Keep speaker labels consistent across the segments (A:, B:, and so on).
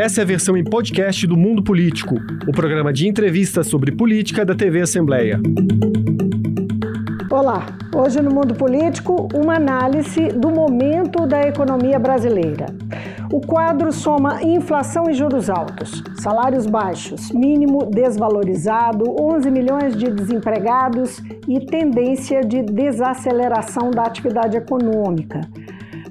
A: Essa é a versão em podcast do Mundo Político, o programa de entrevistas sobre política da TV Assembleia.
B: Olá, hoje no Mundo Político, uma análise do momento da economia brasileira. O quadro soma inflação e juros altos, salários baixos, mínimo desvalorizado, 11 milhões de desempregados e tendência de desaceleração da atividade econômica.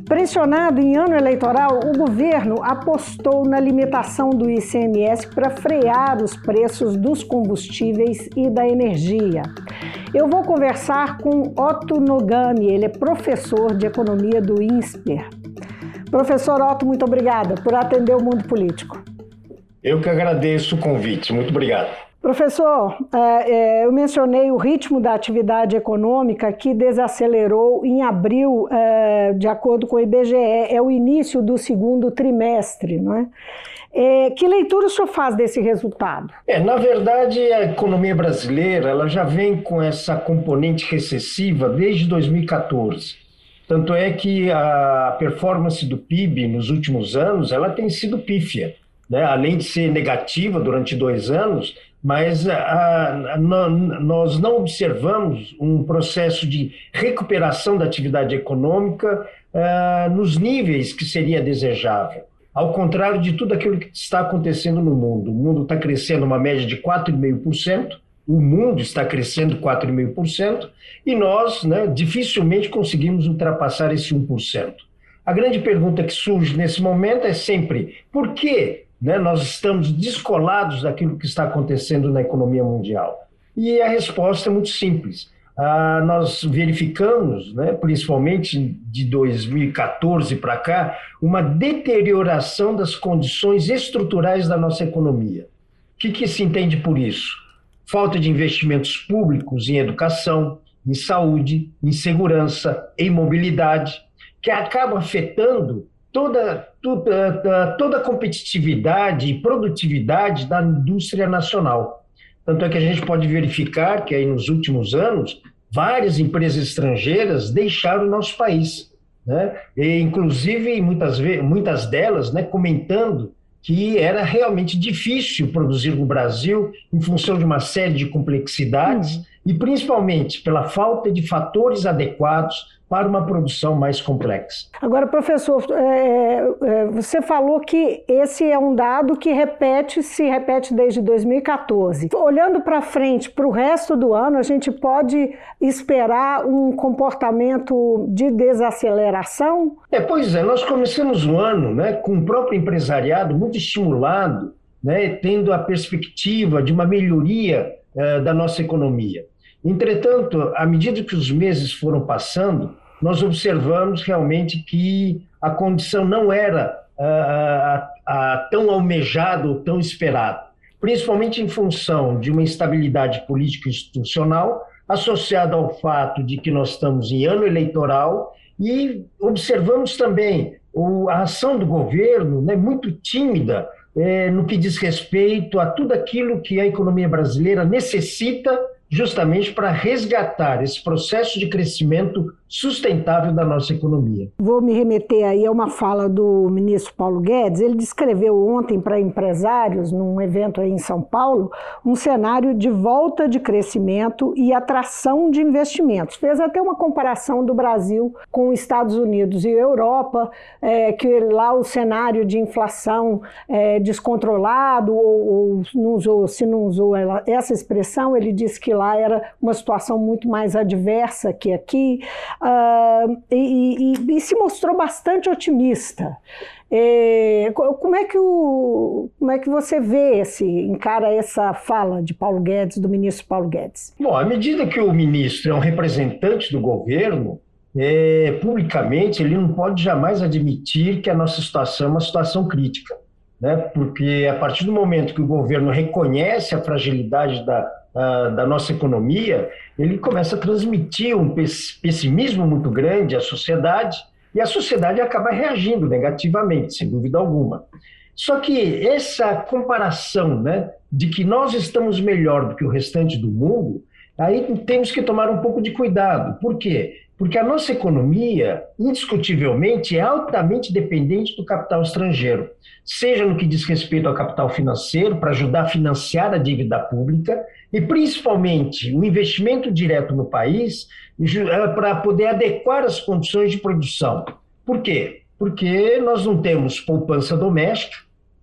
B: Pressionado em ano eleitoral, o governo apostou na limitação do ICMS para frear os preços dos combustíveis e da energia. Eu vou conversar com Otto Nogami, ele é professor de economia do INSPER. Professor Otto, muito obrigada por atender o mundo político.
C: Eu que agradeço o convite, muito obrigado.
B: Professor, é, é, eu mencionei o ritmo da atividade econômica que desacelerou em abril, é, de acordo com o IBGE, é o início do segundo trimestre, não é? Que leitura o senhor faz desse resultado?
C: É, na verdade, a economia brasileira ela já vem com essa componente recessiva desde 2014. Tanto é que a performance do PIB nos últimos anos ela tem sido pífia. Né? Além de ser negativa durante dois anos, mas a, a, nós não observamos um processo de recuperação da atividade econômica a, ah, nos níveis que seria desejável. Ao contrário de tudo aquilo que está acontecendo no mundo. O mundo está crescendo uma média de 4,5%, o mundo está crescendo 4,5%, e nós né, dificilmente conseguimos ultrapassar esse 1%. A grande pergunta que surge nesse momento é sempre: por que né? Nós estamos descolados daquilo que está acontecendo na economia mundial. E a resposta é muito simples. Ah, nós verificamos, né, principalmente de 2014 para cá, uma deterioração das condições estruturais da nossa economia. O que, que se entende por isso? Falta de investimentos públicos em educação, em saúde, em segurança, em mobilidade, que acaba afetando toda, toda, toda a competitividade e produtividade da indústria nacional. Tanto é que a gente pode verificar que aí nos últimos anos, várias empresas estrangeiras deixaram o nosso país. Né? E, inclusive, muitas, muitas delas né, comentando que era realmente difícil produzir no Brasil em função de uma série de complexidades uhum. E principalmente pela falta de fatores adequados para uma produção mais complexa.
B: Agora, professor, é, é, você falou que esse é um dado que repete, se repete desde 2014. Olhando para frente, para o resto do ano, a gente pode esperar um comportamento de desaceleração?
C: É, pois é, nós começamos o ano né, com o próprio empresariado muito estimulado, né, tendo a perspectiva de uma melhoria é, da nossa economia. Entretanto, à medida que os meses foram passando, nós observamos realmente que a condição não era ah, tão almejada ou tão esperada, principalmente em função de uma instabilidade política institucional associada ao fato de que nós estamos em ano eleitoral e observamos também a ação do governo né, muito tímida é, no que diz respeito a tudo aquilo que a economia brasileira necessita justamente para resgatar esse processo de crescimento sustentável da nossa economia.
B: Vou me remeter aí a uma fala do ministro Paulo Guedes. Ele descreveu ontem para empresários, num evento aí em São Paulo, um cenário de volta de crescimento e atração de investimentos. Fez até uma comparação do Brasil com os Estados Unidos e Europa, é, que lá o cenário de inflação é, descontrolado, ou, ou não usou, se não usou ela, essa expressão, ele disse que lá era uma situação muito mais adversa que aqui uh, e, e, e, se mostrou bastante otimista. É, como, é que o, como é que você vê esse, encara essa fala de Paulo Guedes, do ministro Paulo Guedes?
C: Bom, à medida que o ministro é um representante do governo, é, publicamente ele não pode jamais admitir que a nossa situação é uma situação crítica. Né? Porque a partir do momento que o governo reconhece a fragilidade da, da nossa economia, ele começa a transmitir um pessimismo muito grande à sociedade e a sociedade acaba reagindo negativamente, sem dúvida alguma. Só que essa comparação né, de que nós estamos melhor do que o restante do mundo, aí temos que tomar um pouco de cuidado. Por quê? Porque a nossa economia, indiscutivelmente, é altamente dependente do capital estrangeiro, seja no que diz respeito ao capital financeiro, para ajudar a financiar a dívida pública, e principalmente o investimento direto no país, eh, para poder adequar as condições de produção. Por quê? Porque nós não temos poupança doméstica,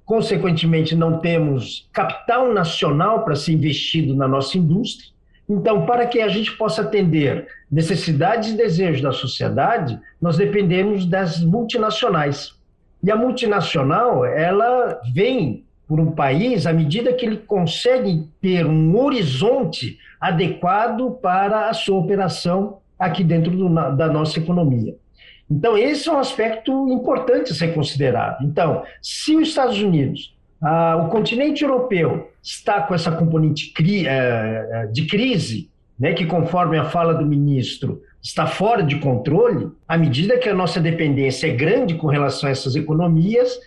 C: consequentemente, não temos capital nacional para ser investido na nossa indústria então, para que a gente possa atender necessidades e desejos da sociedade, nós dependemos das multinacionais. E a multinacional, ela vem por um país à medida que ele consegue ter um horizonte adequado para a sua operação aqui dentro do, da nossa economia. Então, esse é um aspecto importante a ser considerado. Então, se os Estados Unidos ah, o continente europeu está com essa componente cri, eh, de crise, né, que, conforme a fala do ministro, está fora de controle, à medida que a nossa dependência é grande com relação a essas economias,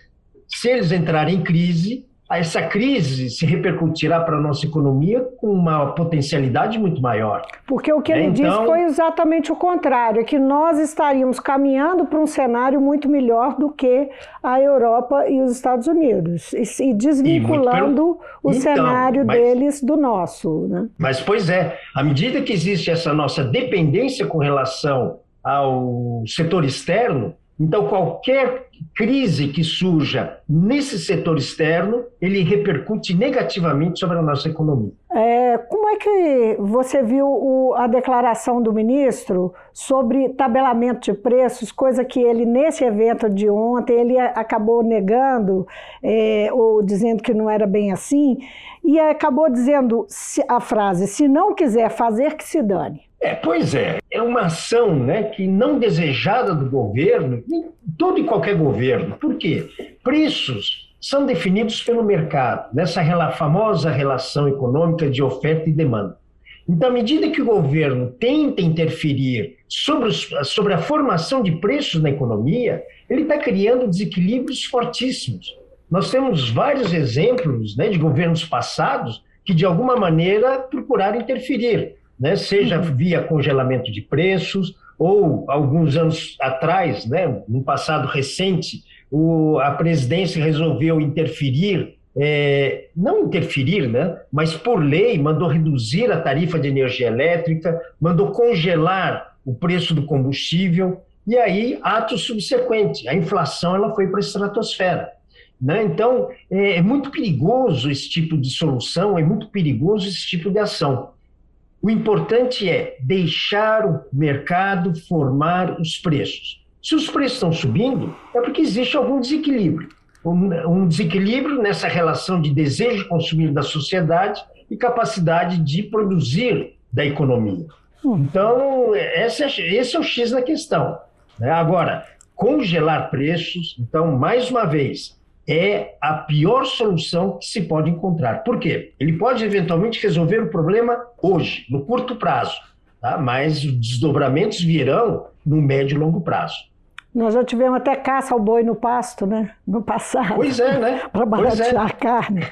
C: se eles entrarem em crise, essa crise se repercutirá para a nossa economia com uma potencialidade muito maior.
B: Porque o que ele então... disse foi exatamente o contrário, é que nós estaríamos caminhando para um cenário muito melhor do que a Europa e os Estados Unidos, e, desvinculando e o então, cenário mas... deles do nosso. Né?
C: Mas, pois é, à medida que existe essa nossa dependência com relação ao setor externo, então, qualquer crise que surja nesse setor externo, ele repercute negativamente sobre a nossa economia.
B: É, como é que você viu o, a declaração do ministro sobre tabelamento de preços, coisa que ele, nesse evento de ontem, ele acabou negando, é, ou dizendo que não era bem assim, e acabou dizendo a frase, se não quiser fazer, que se dane.
C: É, pois é, é uma ação né, que não desejada do governo, todo e qualquer governo. Por quê? Preços são definidos pelo mercado, nessa famosa relação econômica de oferta e demanda. Então, à medida que o governo tenta interferir sobre, os, sobre a formação de preços na economia, ele está criando desequilíbrios fortíssimos. Nós temos vários exemplos né, de governos passados que, de alguma maneira, procuraram interferir né, seja uhum. via congelamento de preços, ou alguns anos atrás, né, no passado recente, o, a presidência resolveu interferir, é, não interferir, né, mas por lei mandou reduzir a tarifa de energia elétrica, mandou congelar o preço do combustível, e aí, ato subsequente, a inflação ela foi para a estratosfera. Né? Então, é, é muito perigoso esse tipo de solução, é muito perigoso esse tipo de ação. O importante é deixar o mercado formar os preços. Se os preços estão subindo, é porque existe algum desequilíbrio. Um, desequilíbrio nessa relação de desejo de consumir da sociedade e capacidade de produzir da economia. Então, esse é, esse é o X da questão. Né? Agora, congelar preços, então, mais uma vez, é a pior solução que se pode encontrar. Por quê? Ele pode eventualmente resolver o problema hoje, no curto prazo, tá? mas os desdobramentos virão no médio e longo prazo.
B: Nós já tivemos até caça ao boi no pasto, né? No passado.
C: Pois é, né?
B: Para baratear é. a carne.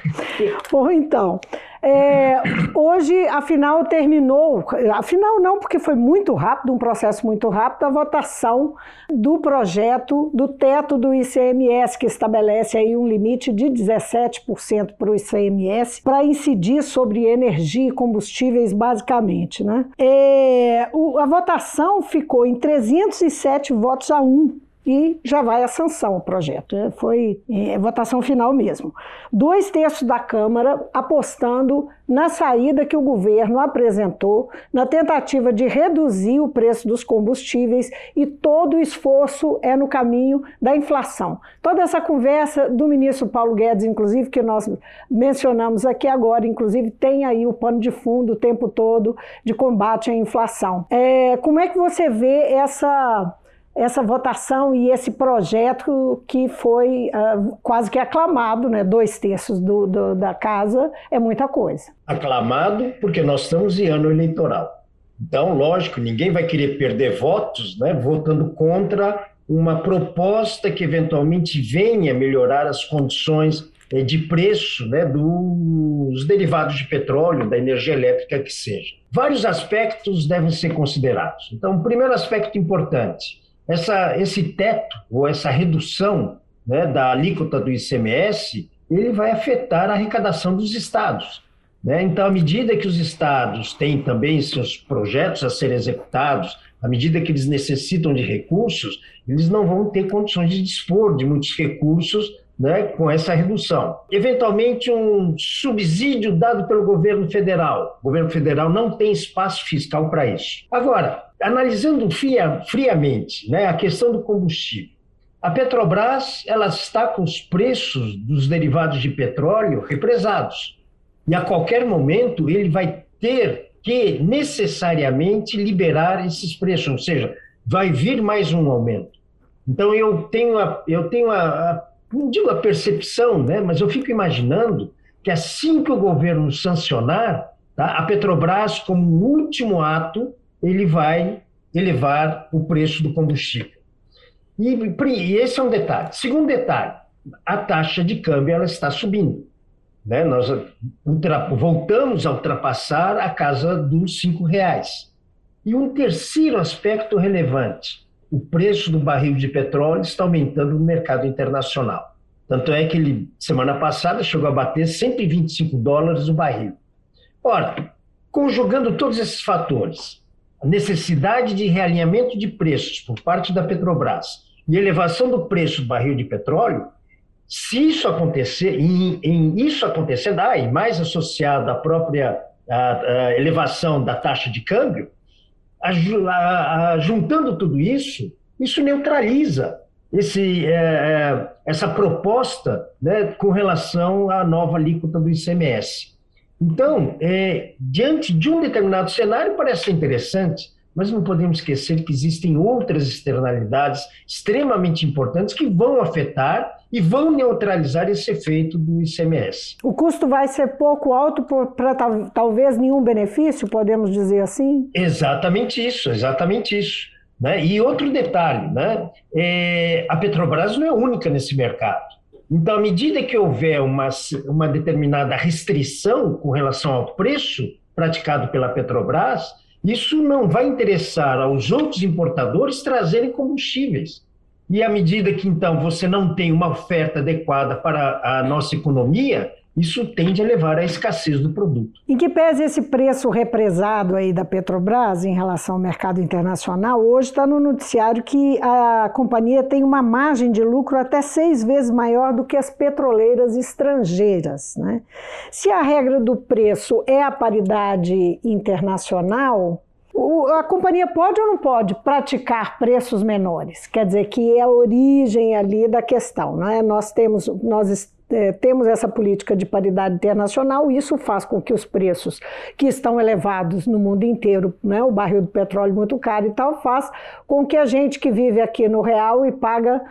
B: Bom, então, é, hoje, afinal, terminou, afinal não, porque foi muito rápido, um processo muito rápido, a votação do projeto do teto do ICMS, que estabelece aí um limite de 17% para o ICMS, para incidir sobre energia e combustíveis, basicamente. Né? É, o, a votação ficou em 307 votos a 1 e já vai a sanção o projeto. É, foi é, votação final mesmo. Dois terços da Câmara apostando na saída que o governo apresentou na tentativa de reduzir o preço dos combustíveis e todo o esforço é no caminho da inflação. Toda essa conversa do ministro Paulo Guedes, inclusive, que nós mencionamos aqui agora, inclusive, tem aí o pano de fundo o tempo todo de combate à inflação. É, como é que você vê essa essa votação e esse projeto que foi uh, quase que aclamado, né? dois terços do, do, da casa, é muita coisa.
C: Aclamado porque nós estamos em ano eleitoral. Então, lógico, ninguém vai querer perder votos né, votando contra uma proposta que eventualmente venha melhorar as condições é, de preço né, dos derivados de petróleo, da energia elétrica que seja. Vários aspectos devem ser considerados. Então, o primeiro aspecto importante, essa, esse teto ou essa redução né, da alíquota do ICMS, ele vai afetar a arrecadação dos estados. Né? Então, à medida que os estados têm também seus projetos a serem executados, à medida que eles necessitam de recursos, eles não vão ter condições de dispor de muitos recursos né, com essa redução. Eventualmente, um subsídio dado pelo governo federal. O governo federal não tem espaço fiscal para isso. Agora, analisando fria, friamente né, a questão do combustível, a Petrobras ela está com os preços dos derivados de petróleo represados. E a qualquer momento ele vai ter que necessariamente liberar esses preços, ou seja, vai vir mais um aumento. Então eu tenho a, eu tenho a, a não digo a percepção, né, mas eu fico imaginando que assim que o governo sancionar, tá, a Petrobras, como último ato, ele vai elevar o preço do combustível. E, e esse é um detalhe. Segundo detalhe, a taxa de câmbio ela está subindo. Né? Nós voltamos a ultrapassar a casa dos cinco reais. E um terceiro aspecto relevante, o preço do barril de petróleo está aumentando no mercado internacional. Tanto é que ele, semana passada, chegou a bater 125 dólares o barril. Ora, conjugando todos esses fatores, a necessidade de realinhamento de preços por parte da Petrobras e elevação do preço do barril de petróleo, se isso acontecer, em isso acontecendo, ah, e mais associado à própria elevação da taxa de câmbio, a, juntando tudo isso, isso neutraliza esse, é, é, essa proposta né, com relação à nova alíquota do ICMS. Então, é, diante de um determinado cenário, parece ser interessante, mas não podemos esquecer que existem outras externalidades extremamente importantes que vão afetar e vão neutralizar esse efeito do ICMS.
B: O custo vai ser pouco alto para talvez nenhum benefício, podemos dizer assim?
C: Exatamente isso, exatamente isso. Né? E outro detalhe, né? É, a Petrobras não é única nesse mercado. Então, à medida que houver uma, uma determinada restrição com relação ao preço praticado pela Petrobras, isso não vai interessar aos outros importadores trazerem combustíveis. E à medida que, então, você não tem uma oferta adequada para a nossa economia, isso tende a levar à escassez do produto.
B: Em que pese esse preço represado aí da Petrobras em relação ao mercado internacional, hoje está no noticiário que a companhia tem uma margem de lucro até seis vezes maior do que as petroleiras estrangeiras. Né? Se a regra do preço é a paridade internacional, a companhia pode ou não pode praticar preços menores? Quer dizer, que é a origem ali da questão. Né? Nós temos, nós é, temos essa política de paridade internacional, isso faz com que os preços que estão elevados no mundo inteiro, né, o barril do petróleo muito caro e tal, faz com que a gente que vive aqui no real e paga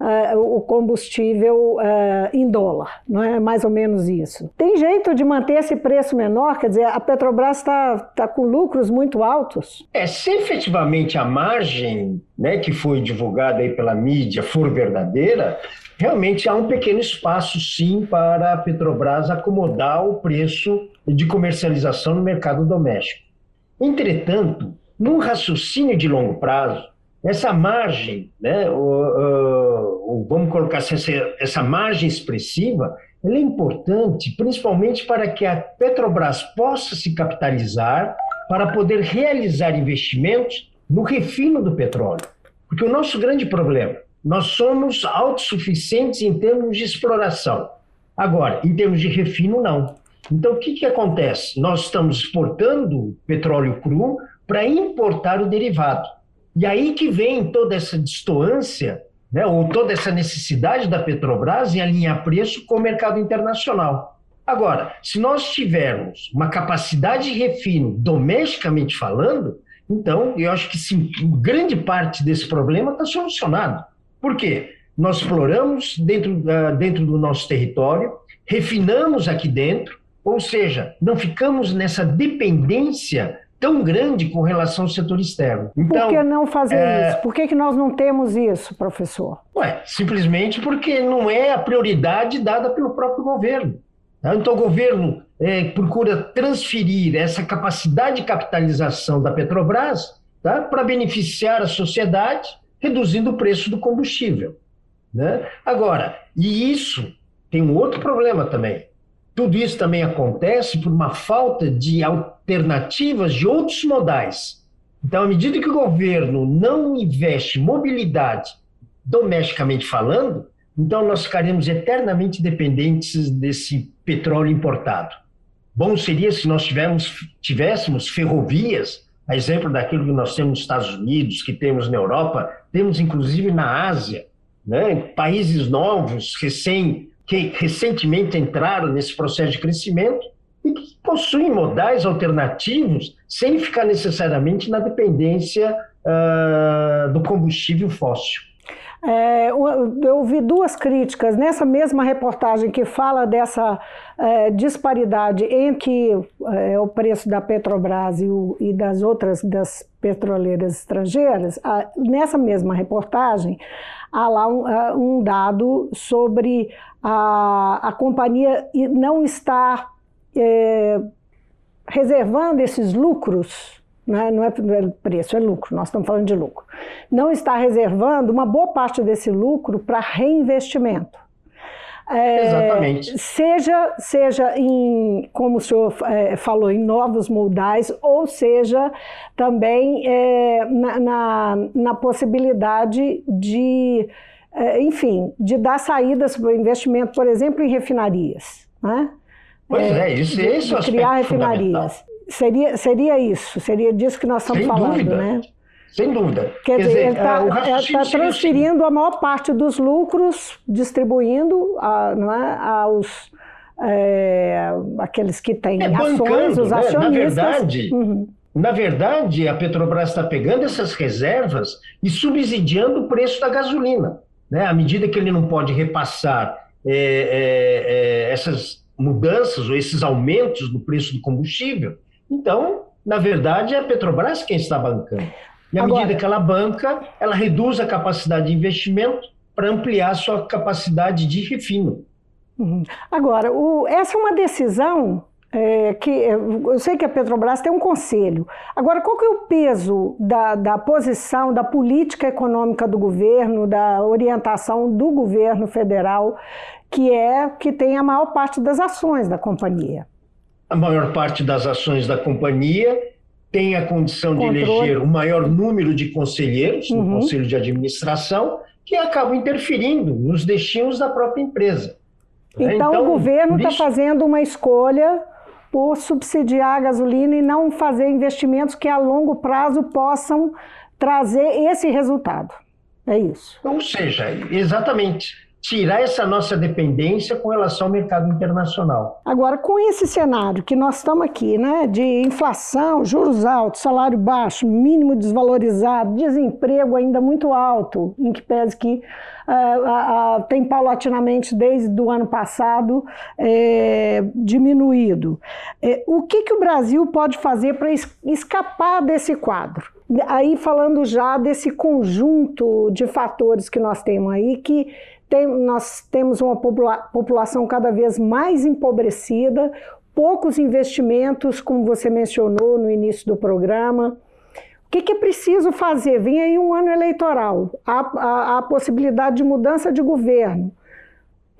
B: uh, o combustível uh, em dólar, não é mais ou menos isso. Tem jeito de manter esse preço menor? Quer dizer, a Petrobras está tá com lucros muito altos?
C: É, se efetivamente a margem né, que foi divulgada aí pela mídia for verdadeira, realmente há um pequeno espaço, sim, para a Petrobras acomodar o preço de comercialização no mercado doméstico. Entretanto, num raciocínio de longo prazo, essa margem, né, o, o, vamos colocar assim, essa, essa margem expressiva, ela é importante, principalmente para que a Petrobras possa se capitalizar para poder realizar investimentos no refino do petróleo. Porque o nosso grande problema, nós somos autossuficientes em termos de exploração. Agora, em termos de refino, não. Então, o que, que acontece? Nós estamos exportando petróleo cru para importar o derivado. E aí que vem toda essa distoância, né, ou toda essa necessidade da Petrobras em alinhar preço com o mercado internacional. Agora, se nós tivermos uma capacidade de refino domesticamente falando, então eu acho que sim, grande parte desse problema está solucionado. Por quê? Nós exploramos dentro, uh, dentro do nosso território, refinamos aqui dentro, ou seja, não ficamos nessa dependência tão grande com relação ao setor externo.
B: Então, Por que não fazer é... isso? Por que, que nós não temos isso, professor?
C: Ué, simplesmente porque não é a prioridade dada pelo próprio governo. Tá? Então, o governo é, procura transferir essa capacidade de capitalização da Petrobras tá? para beneficiar a sociedade, reduzindo o preço do combustível. Né? Agora, e isso tem um outro problema também. Tudo isso também acontece por uma falta de alternativas de outros modais. Então, à medida que o governo não investe mobilidade, domesticamente falando, então nós ficaremos eternamente dependentes desse petróleo importado. Bom seria se nós tivéssemos, ferrovias, a exemplo daquilo que nós temos nos Estados Unidos, que temos na Europa, temos inclusive na Ásia, né? países novos, recém, que recentemente entraram nesse processo de crescimento e que possuem modais alternativos sem ficar necessariamente na dependência uh, do combustível fóssil.
B: É, eu ouvi duas críticas nessa mesma reportagem que fala dessa é, disparidade entre é, o preço da Petrobras e, o, e, das outras das petroleiras estrangeiras. A, nessa mesma reportagem há lá um, um dado sobre a, a companhia não estar é, reservando esses lucros né? não é preço, é lucro, nós estamos falando de lucro. Não está reservando uma boa parte desse lucro para reinvestimento.
C: É, Exatamente.
B: Seja, seja em, como o senhor é, falou, em novos modais, ou seja também é, na, na, na, possibilidade de, é, enfim, de dar saídas para o investimento, por exemplo, em refinarias. Né?
C: Pois é, isso, de, isso é de criar refinarias.
B: Seria, seria isso, seria disso que nós estamos Sem falando, dúvida. né?
C: Sem dúvida.
B: Quer, Quer dizer, ele está tá transferindo a maior parte dos lucros, distribuindo a, não é, aos é, aqueles que têm é, ações, os acionistas. Né? Na
C: verdade, uhum. na verdade, a Petrobras está pegando essas reservas e subsidiando o preço da gasolina. Né? À medida que ele não pode repassar é, é, é essas mudanças ou esses aumentos no preço do combustível, então, na verdade, é a Petrobras quem está bancando. E à Agora, medida que ela banca, ela reduz a capacidade de investimento para ampliar a sua capacidade de refino.
B: Uhum. Agora, o, essa é uma decisão é, que eu sei que a Petrobras tem um conselho. Agora, qual que é o peso da, da posição, da política econômica do governo, da orientação do governo federal, que é que tem a maior parte das ações da companhia?
C: A maior parte das ações da companhia tem a condição Controle. de eleger o maior número de conselheiros uhum. no conselho de administração que acabam interferindo nos destinos da própria empresa.
B: Então, então o governo está fazendo uma escolha por subsidiar a gasolina e não fazer investimentos que a longo prazo possam trazer esse resultado. É isso.
C: Ou seja, exatamente tirar essa nossa dependência com relação ao mercado internacional.
B: Agora, com esse cenário que nós estamos aqui, né, de inflação, juros altos, salário baixo, mínimo desvalorizado, desemprego ainda muito alto, em que pese que uh, uh, tem paulatinamente desde o ano passado é, diminuído. É, o que, que o Brasil pode fazer para es escapar desse quadro? Aí falando já desse conjunto de fatores que nós temos aí que tem, nós temos uma popula população cada vez mais empobrecida, poucos investimentos, como você mencionou no início do programa. O que, que é preciso fazer? Vem aí um ano eleitoral, há, a possibilidade de mudança de governo.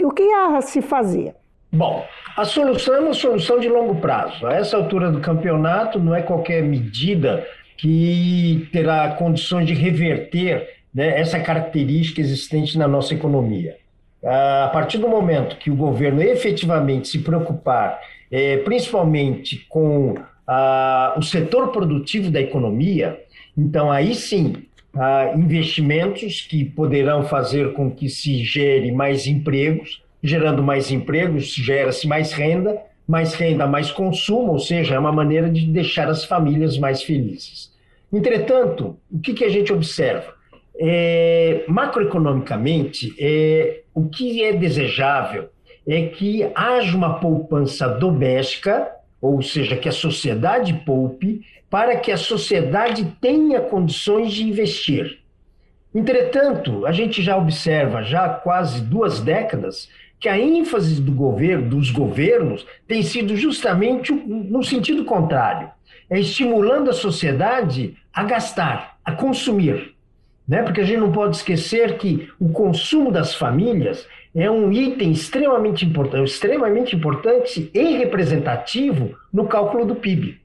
B: O que há a se fazer?
C: Bom, a solução é uma solução de longo prazo. A essa altura do campeonato, não é qualquer medida que terá condições de reverter né, essa característica existente na nossa economia. A partir do momento que o governo efetivamente se preocupar, é, principalmente com a, o setor produtivo da economia, então aí sim, investimentos que poderão fazer com que se gere mais empregos, gerando mais empregos, gera-se mais renda, mais renda, mais consumo, ou seja, é uma maneira de deixar as famílias mais felizes. Entretanto, o que, que a gente observa? É, macroeconomicamente, é, o que é desejável é que haja uma poupança doméstica ou seja, que a sociedade poupe, para que a sociedade tenha condições de investir. Entretanto, a gente já observa já há quase duas décadas que a ênfase do governo, dos governos, tem sido justamente no sentido contrário, é estimulando a sociedade a gastar, a consumir, né? Porque a gente não pode esquecer que o consumo das famílias é um item extremamente importante, extremamente importante e representativo no cálculo do PIB.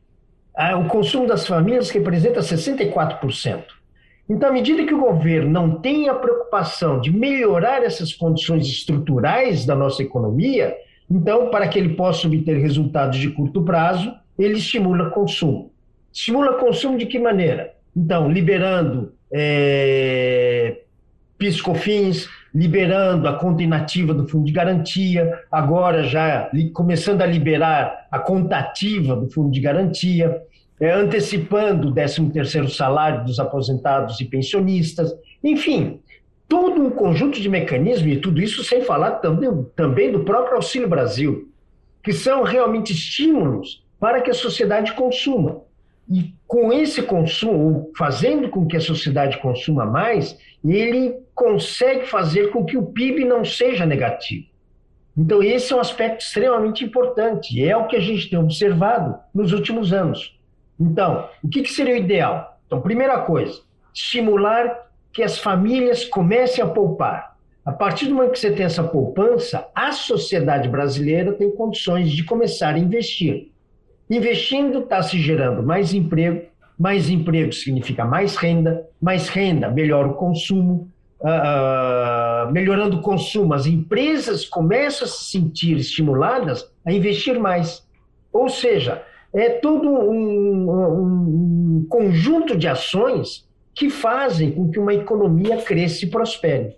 C: Ah, o consumo das famílias representa 64%. Então, à medida que o governo não tem a preocupação de melhorar essas condições estruturais da nossa economia, então, para que ele possa obter resultados de curto prazo, ele estimula consumo. Estimula consumo de que maneira? Então, liberando é, piscofins, liberando a conta inativa do fundo de garantia, agora já começando a liberar a conta ativa do fundo de garantia, é, antecipando o 13º salário dos aposentados e pensionistas, enfim, todo um conjunto de mecanismos, e tudo isso sem falar também, também do próprio Auxílio Brasil, que são realmente estímulos para que a sociedade consuma. E com esse consumo, fazendo com que a sociedade consuma mais, ele consegue fazer com que o PIB não seja negativo. Então, esse é um aspecto extremamente importante, e é o que a gente tem observado nos últimos anos. Então, o que, seria o ideal? Então, primeira coisa, estimular que as famílias comecem a poupar. A partir do momento que você tem essa poupança, a sociedade brasileira tem condições de começar a investir. Investindo está se gerando mais emprego, mais emprego significa mais renda, mais renda melhora o consumo, uh, melhorando o consumo, as empresas começam a se sentir estimuladas a investir mais. Ou seja, é todo um, um, um conjunto de ações que fazem com que uma economia cresça e prospere.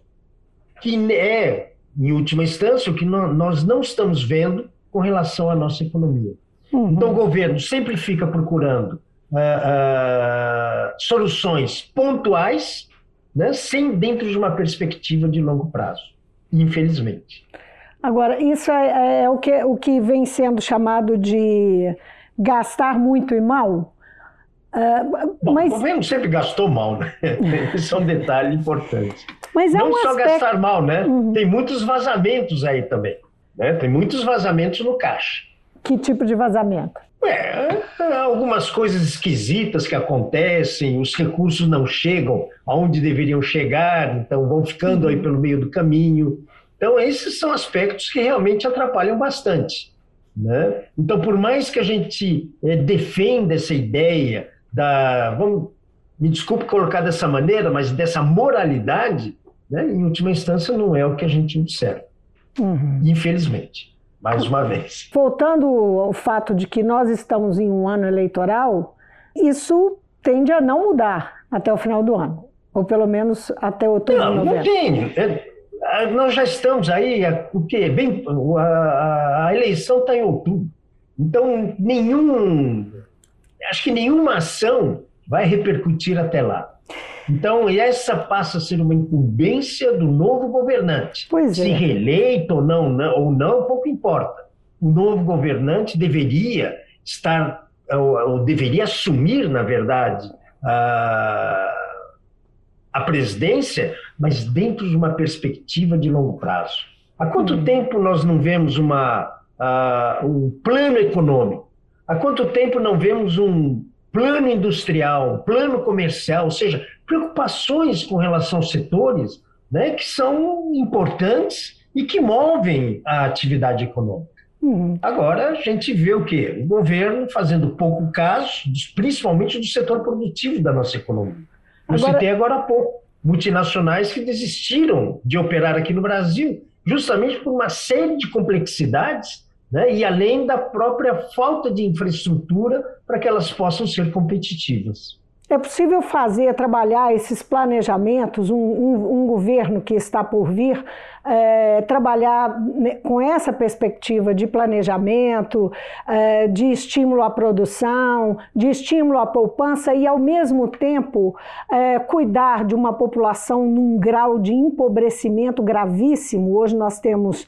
C: Que é, em última instância, o que nós não estamos vendo com relação à nossa economia. Uhum. Então, o governo sempre fica procurando uh, uh, soluções pontuais, né, sem dentro de uma perspectiva de longo prazo, infelizmente.
B: Agora, isso é, é o, que, o que vem sendo chamado de gastar muito e mal?
C: Uh, Bom, mas... O governo sempre gastou mal, né? Isso é um detalhe importante.
B: Mas é
C: Não
B: um
C: só
B: aspecto...
C: gastar mal, né? Uhum. Tem muitos vazamentos aí também. Né? Tem muitos vazamentos no caixa.
B: Que tipo de vazamento?
C: É, algumas coisas esquisitas que acontecem, os recursos não chegam aonde deveriam chegar, então vão ficando uhum. aí pelo meio do caminho. Então, esses são aspectos que realmente atrapalham bastante. Né? Então, por mais que a gente é, defenda essa ideia da, vamos, me desculpe colocar dessa maneira, mas dessa moralidade, né, em última instância não é o que a gente observa, uhum. infelizmente, mais uma vez.
B: Voltando ao fato de que nós estamos em um ano eleitoral, isso tende a não mudar até o final do ano, ou pelo menos até outubro,
C: não,
B: novembro.
C: Não tem. É, ah, nós já estamos aí, o quê? Bem, a, a eleição está em outubro. Então, nenhum, acho que nenhuma ação vai repercutir até lá. Então, essa passa a ser uma incumbência do novo governante.
B: Pois
C: é. Se reeleito ou não, não, ou não, pouco importa. O novo governante deveria estar, ou, ou deveria assumir, na verdade, a, a presidência mas dentro de uma perspectiva de longo prazo. Há quanto uhum. tempo nós não vemos uma, uh, um plano econômico? Há quanto tempo não vemos um plano industrial, plano comercial, ou seja, preocupações com relação aos setores né, que são importantes e que movem a atividade econômica. Uhum. Agora a gente vê o quê? O governo fazendo pouco caso, principalmente do setor produtivo da nossa economia. Eu agora... citei agora há pouco multinacionais que desistiram de operar aqui no Brasil, justamente por uma série de complexidades, né, e além da própria falta de infraestrutura para que elas possam ser competitivas.
B: É possível fazer, trabalhar esses planejamentos, um, um, um governo que está por vir, é, trabalhar com essa perspectiva de planejamento, é, de estímulo à produção, de estímulo à poupança e, ao mesmo tempo, é, cuidar de uma população num grau de empobrecimento gravíssimo. Hoje nós temos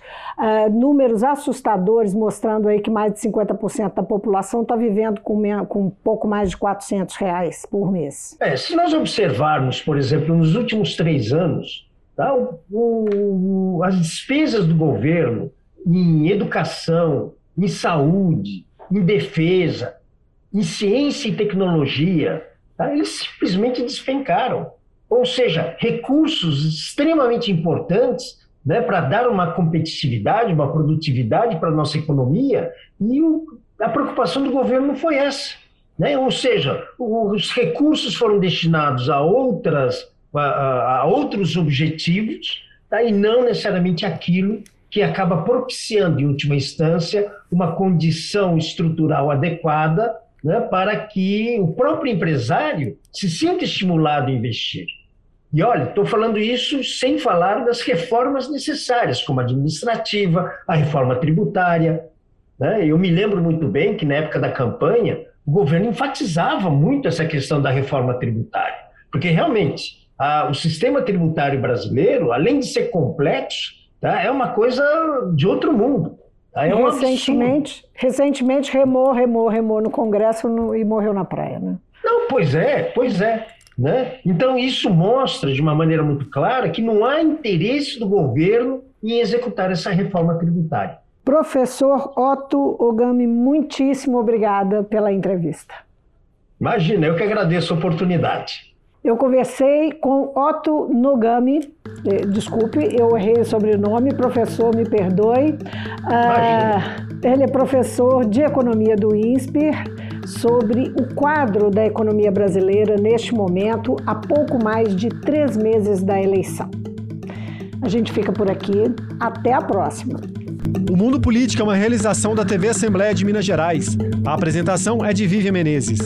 B: números assustadores mostrando aí que mais de 50% da população está vivendo com, com pouco mais de 400 reais por mês.
C: É, se nós observarmos, por exemplo, nos últimos três anos, tá, o, o, as despesas do governo em educação, em saúde, em defesa, em ciência e tecnologia, tá, eles simplesmente despencaram. Ou seja, recursos extremamente importantes né, para dar uma competitividade, uma produtividade para a nossa economia, e o, a preocupação do governo não foi essa. Né? Ou seja, os recursos foram destinados a, outras, a, a outros objetivos tá? e não necessariamente aquilo que acaba propiciando, em última instância, uma condição estrutural adequada né, para que o próprio empresário se sinta estimulado a investir. E olha, estou falando isso sem falar das reformas necessárias, como a administrativa, a reforma tributária. Né? Eu me lembro muito bem que na época da campanha, o governo enfatizava muito essa questão da reforma tributária, porque realmente a, o sistema tributário brasileiro, além de ser complexo, tá, é uma coisa de outro mundo. Tá? É
B: um recentemente, recentemente remou, remou, remou no Congresso no, e morreu na praia, né?
C: Não, pois é, pois é. Né? Então, isso mostra de uma maneira muito clara que não há interesse do governo em executar essa reforma tributária.
B: Professor Otto Ogami, muitíssimo obrigada pela entrevista.
C: Imagina, eu que agradeço a oportunidade.
B: Eu conversei com Otto Nogami, eh, desculpe, eu errei o sobrenome, professor, me perdoe. Ah, ele é professor de economia do INSPER, sobre o quadro da economia brasileira neste momento, há pouco mais de três meses da eleição. A gente fica por aqui, até a próxima.
A: O Mundo Político é uma realização da TV Assembleia de Minas Gerais. A apresentação é de Vivian Menezes.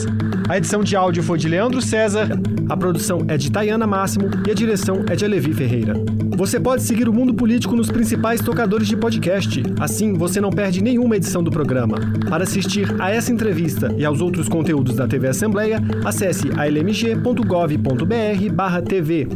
A: A edição de áudio foi de Leandro César, a produção é de Tayana Máximo e a direção é de Alevi Ferreira. Você pode seguir o Mundo Político nos principais tocadores de podcast. Assim, você não perde nenhuma edição do programa. Para assistir a essa entrevista e aos outros conteúdos da TV Assembleia, acesse almg.gov.br/tv.